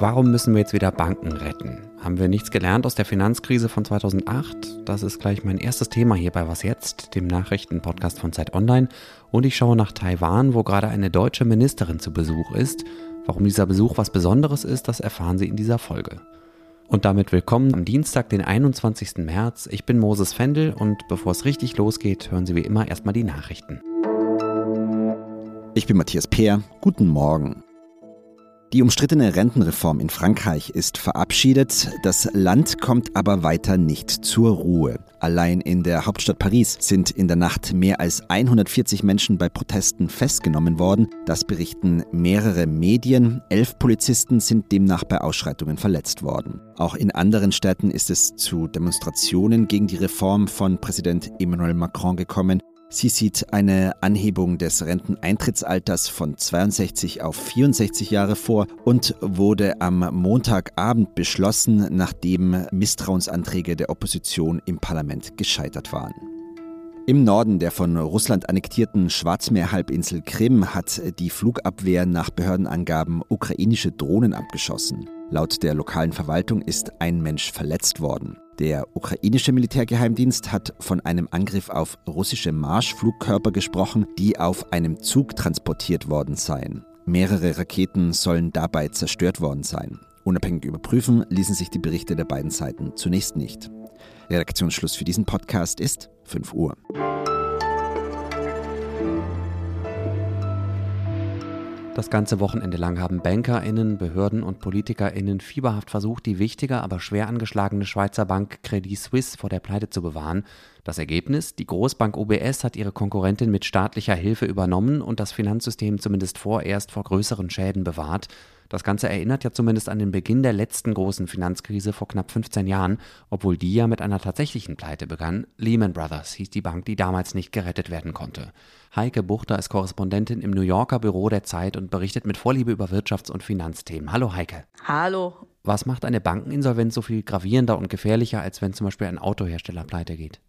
Warum müssen wir jetzt wieder Banken retten? Haben wir nichts gelernt aus der Finanzkrise von 2008? Das ist gleich mein erstes Thema hier bei Was jetzt, dem Nachrichtenpodcast von Zeit Online. Und ich schaue nach Taiwan, wo gerade eine deutsche Ministerin zu Besuch ist. Warum dieser Besuch was Besonderes ist, das erfahren Sie in dieser Folge. Und damit willkommen am Dienstag, den 21. März. Ich bin Moses Fendel und bevor es richtig losgeht, hören Sie wie immer erstmal die Nachrichten. Ich bin Matthias Peer. Guten Morgen. Die umstrittene Rentenreform in Frankreich ist verabschiedet, das Land kommt aber weiter nicht zur Ruhe. Allein in der Hauptstadt Paris sind in der Nacht mehr als 140 Menschen bei Protesten festgenommen worden. Das berichten mehrere Medien. Elf Polizisten sind demnach bei Ausschreitungen verletzt worden. Auch in anderen Städten ist es zu Demonstrationen gegen die Reform von Präsident Emmanuel Macron gekommen. Sie sieht eine Anhebung des Renteneintrittsalters von 62 auf 64 Jahre vor und wurde am Montagabend beschlossen, nachdem Misstrauensanträge der Opposition im Parlament gescheitert waren. Im Norden der von Russland annektierten Schwarzmeerhalbinsel Krim hat die Flugabwehr nach Behördenangaben ukrainische Drohnen abgeschossen. Laut der lokalen Verwaltung ist ein Mensch verletzt worden. Der ukrainische Militärgeheimdienst hat von einem Angriff auf russische Marschflugkörper gesprochen, die auf einem Zug transportiert worden seien. Mehrere Raketen sollen dabei zerstört worden sein. Unabhängig überprüfen ließen sich die Berichte der beiden Seiten zunächst nicht. Redaktionsschluss für diesen Podcast ist 5 Uhr. Das ganze Wochenende lang haben BankerInnen, Behörden und PolitikerInnen fieberhaft versucht, die wichtige, aber schwer angeschlagene Schweizer Bank Credit Suisse vor der Pleite zu bewahren. Das Ergebnis? Die Großbank UBS hat ihre Konkurrentin mit staatlicher Hilfe übernommen und das Finanzsystem zumindest vorerst vor größeren Schäden bewahrt. Das Ganze erinnert ja zumindest an den Beginn der letzten großen Finanzkrise vor knapp 15 Jahren, obwohl die ja mit einer tatsächlichen Pleite begann. Lehman Brothers hieß die Bank, die damals nicht gerettet werden konnte. Heike Buchter ist Korrespondentin im New Yorker Büro der Zeit und berichtet mit Vorliebe über Wirtschafts- und Finanzthemen. Hallo Heike. Hallo. Was macht eine Bankeninsolvenz so viel gravierender und gefährlicher, als wenn zum Beispiel ein Autohersteller pleite geht?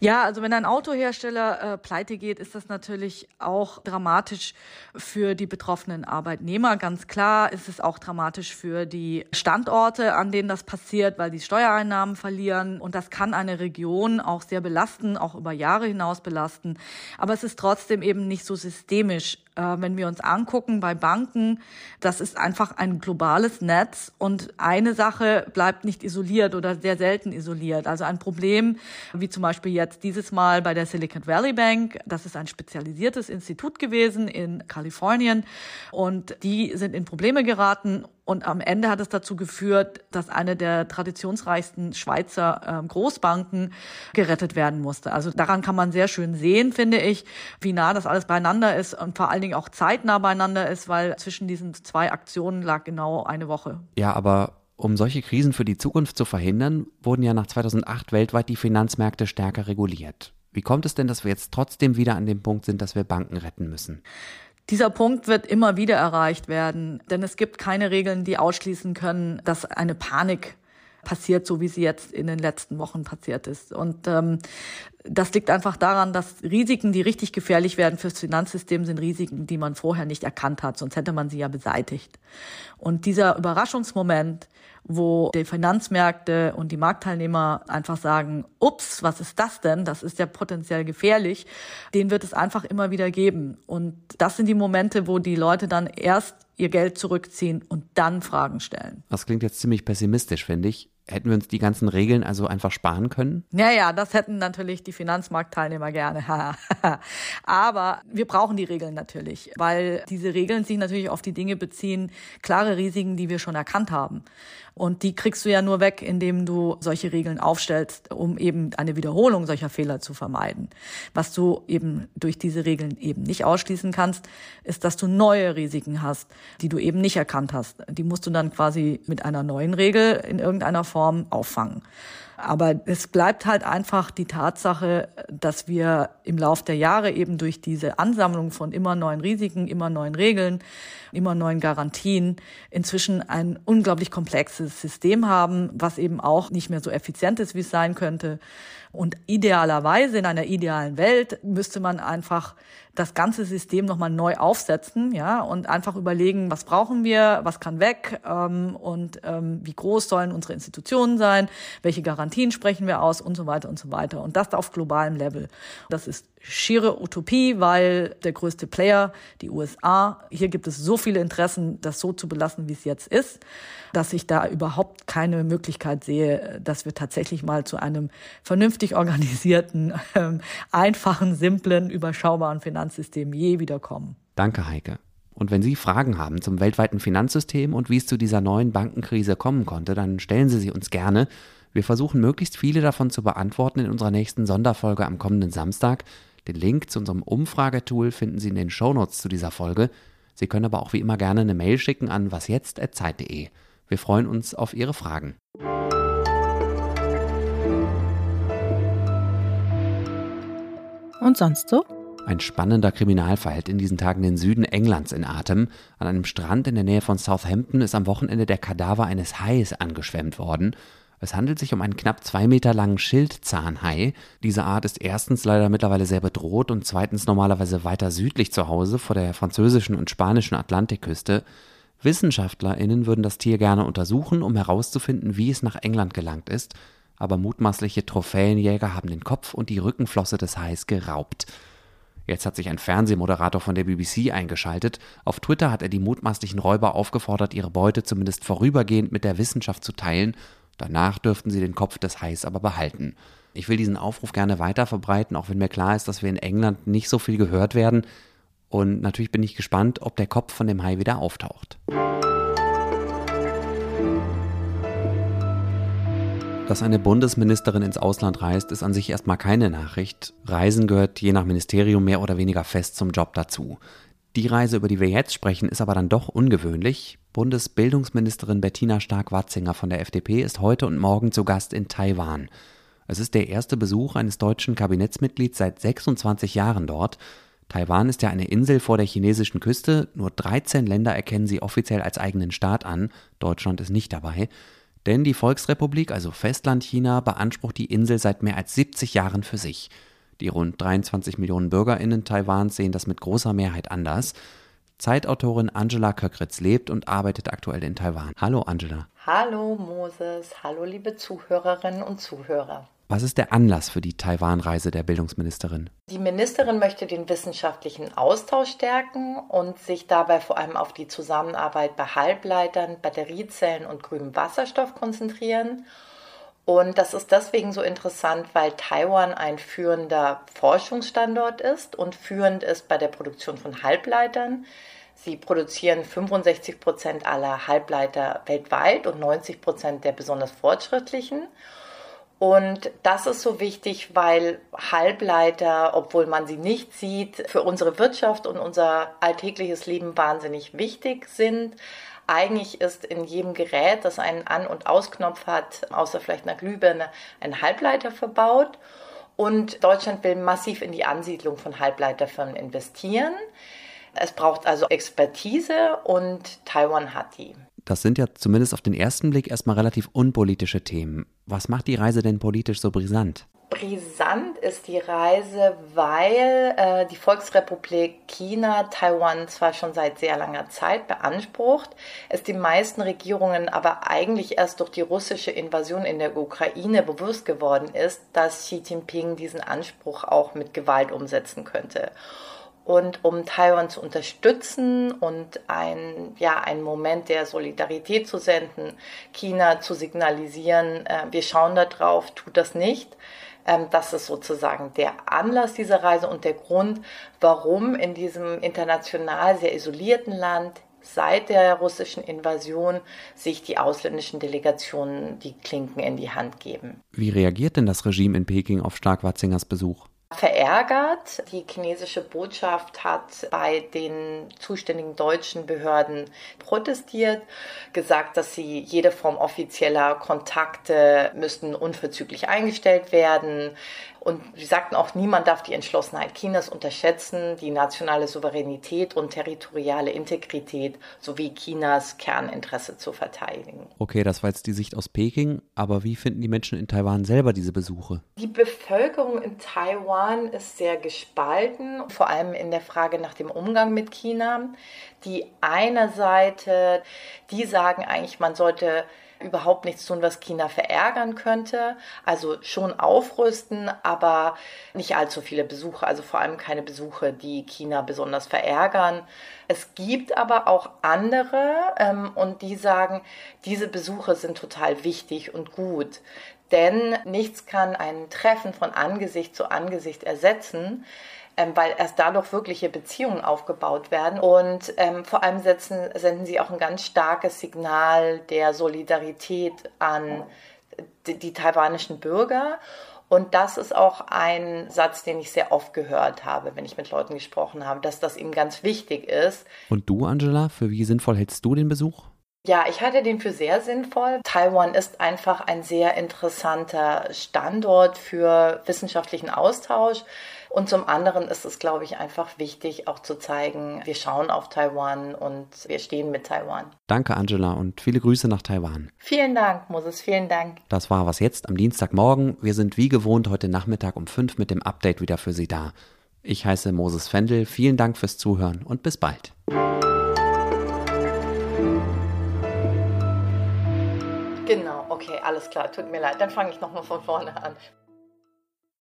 Ja, also wenn ein Autohersteller äh, pleite geht, ist das natürlich auch dramatisch für die betroffenen Arbeitnehmer. Ganz klar ist es auch dramatisch für die Standorte, an denen das passiert, weil die Steuereinnahmen verlieren. Und das kann eine Region auch sehr belasten, auch über Jahre hinaus belasten. Aber es ist trotzdem eben nicht so systemisch wenn wir uns angucken bei Banken, das ist einfach ein globales Netz und eine Sache bleibt nicht isoliert oder sehr selten isoliert. Also ein Problem, wie zum Beispiel jetzt dieses Mal bei der Silicon Valley Bank, das ist ein spezialisiertes Institut gewesen in Kalifornien und die sind in Probleme geraten und am Ende hat es dazu geführt, dass eine der traditionsreichsten Schweizer äh, Großbanken gerettet werden musste. Also daran kann man sehr schön sehen, finde ich, wie nah das alles beieinander ist und vor allen Dingen auch zeitnah beieinander ist, weil zwischen diesen zwei Aktionen lag genau eine Woche. Ja, aber um solche Krisen für die Zukunft zu verhindern, wurden ja nach 2008 weltweit die Finanzmärkte stärker reguliert. Wie kommt es denn, dass wir jetzt trotzdem wieder an dem Punkt sind, dass wir Banken retten müssen? Dieser Punkt wird immer wieder erreicht werden, denn es gibt keine Regeln, die ausschließen können, dass eine Panik passiert, so wie sie jetzt in den letzten Wochen passiert ist. Und ähm, das liegt einfach daran, dass Risiken, die richtig gefährlich werden fürs Finanzsystem, sind Risiken, die man vorher nicht erkannt hat, sonst hätte man sie ja beseitigt. Und dieser Überraschungsmoment, wo die Finanzmärkte und die Marktteilnehmer einfach sagen, ups, was ist das denn? Das ist ja potenziell gefährlich. Den wird es einfach immer wieder geben. Und das sind die Momente, wo die Leute dann erst ihr Geld zurückziehen und dann Fragen stellen. Das klingt jetzt ziemlich pessimistisch, finde ich. Hätten wir uns die ganzen Regeln also einfach sparen können? Ja, ja, das hätten natürlich die Finanzmarktteilnehmer gerne. Aber wir brauchen die Regeln natürlich, weil diese Regeln sich natürlich auf die Dinge beziehen, klare Risiken, die wir schon erkannt haben. Und die kriegst du ja nur weg, indem du solche Regeln aufstellst, um eben eine Wiederholung solcher Fehler zu vermeiden. Was du eben durch diese Regeln eben nicht ausschließen kannst, ist, dass du neue Risiken hast, die du eben nicht erkannt hast. Die musst du dann quasi mit einer neuen Regel in irgendeiner Form auffangen. Aber es bleibt halt einfach die Tatsache, dass wir im Lauf der Jahre eben durch diese Ansammlung von immer neuen Risiken, immer neuen Regeln, immer neuen Garantien inzwischen ein unglaublich komplexes System haben, was eben auch nicht mehr so effizient ist, wie es sein könnte Und idealerweise in einer idealen Welt müsste man einfach das ganze System nochmal neu aufsetzen, ja, und einfach überlegen, was brauchen wir, was kann weg ähm, und ähm, wie groß sollen unsere Institutionen sein, welche Garantien sprechen wir aus und so weiter und so weiter. Und das auf globalem Level. Das ist schiere Utopie, weil der größte Player, die USA, hier gibt es so viele Interessen, das so zu belassen, wie es jetzt ist, dass ich da überhaupt keine Möglichkeit sehe, dass wir tatsächlich mal zu einem vernünftig organisierten, ähm, einfachen, simplen, überschaubaren Finanzsystem je wiederkommen. Danke, Heike. Und wenn Sie Fragen haben zum weltweiten Finanzsystem und wie es zu dieser neuen Bankenkrise kommen konnte, dann stellen Sie sie uns gerne. Wir versuchen möglichst viele davon zu beantworten in unserer nächsten Sonderfolge am kommenden Samstag. Den Link zu unserem Umfragetool finden Sie in den Shownotes zu dieser Folge. Sie können aber auch wie immer gerne eine Mail schicken an wasjetzt.zeit.de. Wir freuen uns auf Ihre Fragen. Und sonst so? Ein spannender Kriminalfall hält in diesen Tagen den Süden Englands in Atem. An einem Strand in der Nähe von Southampton ist am Wochenende der Kadaver eines Hais angeschwemmt worden. Es handelt sich um einen knapp zwei Meter langen Schildzahnhai. Diese Art ist erstens leider mittlerweile sehr bedroht und zweitens normalerweise weiter südlich zu Hause vor der französischen und spanischen Atlantikküste. WissenschaftlerInnen würden das Tier gerne untersuchen, um herauszufinden, wie es nach England gelangt ist, aber mutmaßliche Trophäenjäger haben den Kopf und die Rückenflosse des Hais geraubt. Jetzt hat sich ein Fernsehmoderator von der BBC eingeschaltet. Auf Twitter hat er die mutmaßlichen Räuber aufgefordert, ihre Beute zumindest vorübergehend mit der Wissenschaft zu teilen Danach dürften sie den Kopf des Hais aber behalten. Ich will diesen Aufruf gerne weiter verbreiten, auch wenn mir klar ist, dass wir in England nicht so viel gehört werden. Und natürlich bin ich gespannt, ob der Kopf von dem Hai wieder auftaucht. Dass eine Bundesministerin ins Ausland reist, ist an sich erstmal keine Nachricht. Reisen gehört je nach Ministerium mehr oder weniger fest zum Job dazu. Die Reise, über die wir jetzt sprechen, ist aber dann doch ungewöhnlich. Bundesbildungsministerin Bettina Stark-Watzinger von der FDP ist heute und morgen zu Gast in Taiwan. Es ist der erste Besuch eines deutschen Kabinettsmitglieds seit 26 Jahren dort. Taiwan ist ja eine Insel vor der chinesischen Küste. Nur 13 Länder erkennen sie offiziell als eigenen Staat an. Deutschland ist nicht dabei. Denn die Volksrepublik, also Festland China, beansprucht die Insel seit mehr als 70 Jahren für sich. Die rund 23 Millionen BürgerInnen Taiwans sehen das mit großer Mehrheit anders. Zeitautorin Angela Köckritz lebt und arbeitet aktuell in Taiwan. Hallo Angela. Hallo Moses, hallo liebe Zuhörerinnen und Zuhörer. Was ist der Anlass für die Taiwan-Reise der Bildungsministerin? Die Ministerin möchte den wissenschaftlichen Austausch stärken und sich dabei vor allem auf die Zusammenarbeit bei Halbleitern, Batteriezellen und grünem Wasserstoff konzentrieren und das ist deswegen so interessant, weil Taiwan ein führender Forschungsstandort ist und führend ist bei der Produktion von Halbleitern. Sie produzieren 65 Prozent aller Halbleiter weltweit und 90 Prozent der besonders fortschrittlichen. Und das ist so wichtig, weil Halbleiter, obwohl man sie nicht sieht, für unsere Wirtschaft und unser alltägliches Leben wahnsinnig wichtig sind. Eigentlich ist in jedem Gerät, das einen An- und Ausknopf hat, außer vielleicht einer Glühbirne, ein Halbleiter verbaut. Und Deutschland will massiv in die Ansiedlung von Halbleiterfirmen investieren. Es braucht also Expertise und Taiwan hat die. Das sind ja zumindest auf den ersten Blick erstmal relativ unpolitische Themen. Was macht die Reise denn politisch so brisant? brisant ist die Reise, weil äh, die Volksrepublik China Taiwan zwar schon seit sehr langer Zeit beansprucht, es den meisten Regierungen aber eigentlich erst durch die russische Invasion in der Ukraine bewusst geworden ist, dass Xi Jinping diesen Anspruch auch mit Gewalt umsetzen könnte. Und um Taiwan zu unterstützen und ein, ja, einen Moment der Solidarität zu senden, China zu signalisieren, äh, wir schauen da drauf, tut das nicht, ähm, das ist sozusagen der Anlass dieser Reise und der Grund, warum in diesem international sehr isolierten Land seit der russischen Invasion sich die ausländischen Delegationen die Klinken in die Hand geben. Wie reagiert denn das Regime in Peking auf Stark-Watzingers Besuch? Verärgert. Die chinesische Botschaft hat bei den zuständigen deutschen Behörden protestiert, gesagt, dass sie jede Form offizieller Kontakte müssten unverzüglich eingestellt werden Und sie sagten auch, niemand darf die Entschlossenheit Chinas unterschätzen, die nationale Souveränität und territoriale Integrität sowie Chinas Kerninteresse zu verteidigen. Okay, das war jetzt die Sicht aus Peking, aber wie finden die Menschen in Taiwan selber diese Besuche? Die Bevölkerung in Taiwan ist sehr gespalten, vor allem in der Frage nach dem Umgang mit China. Die eine Seite, die sagen eigentlich, man sollte überhaupt nichts tun, was China verärgern könnte. Also schon aufrüsten, aber nicht allzu viele Besuche, also vor allem keine Besuche, die China besonders verärgern. Es gibt aber auch andere ähm, und die sagen, diese Besuche sind total wichtig und gut. Denn nichts kann ein Treffen von Angesicht zu Angesicht ersetzen ähm, weil erst dadurch wirkliche Beziehungen aufgebaut werden. Und ähm, vor allem setzen, senden sie auch ein ganz starkes Signal der Solidarität an die, die taiwanischen Bürger. Und das ist auch ein Satz, den ich sehr oft gehört habe, wenn ich mit Leuten gesprochen habe, dass das ihm ganz wichtig ist. Und du, Angela, für wie sinnvoll hältst du den Besuch? Ja, ich halte den für sehr sinnvoll. Taiwan ist einfach ein sehr interessanter Standort für wissenschaftlichen Austausch. Und zum anderen ist es, glaube ich, einfach wichtig, auch zu zeigen, wir schauen auf Taiwan und wir stehen mit Taiwan. Danke, Angela, und viele Grüße nach Taiwan. Vielen Dank, Moses, vielen Dank. Das war was jetzt am Dienstagmorgen. Wir sind wie gewohnt heute Nachmittag um fünf mit dem Update wieder für Sie da. Ich heiße Moses Fendel. Vielen Dank fürs Zuhören und bis bald. Genau, okay, alles klar, tut mir leid. Dann fange ich nochmal von vorne an.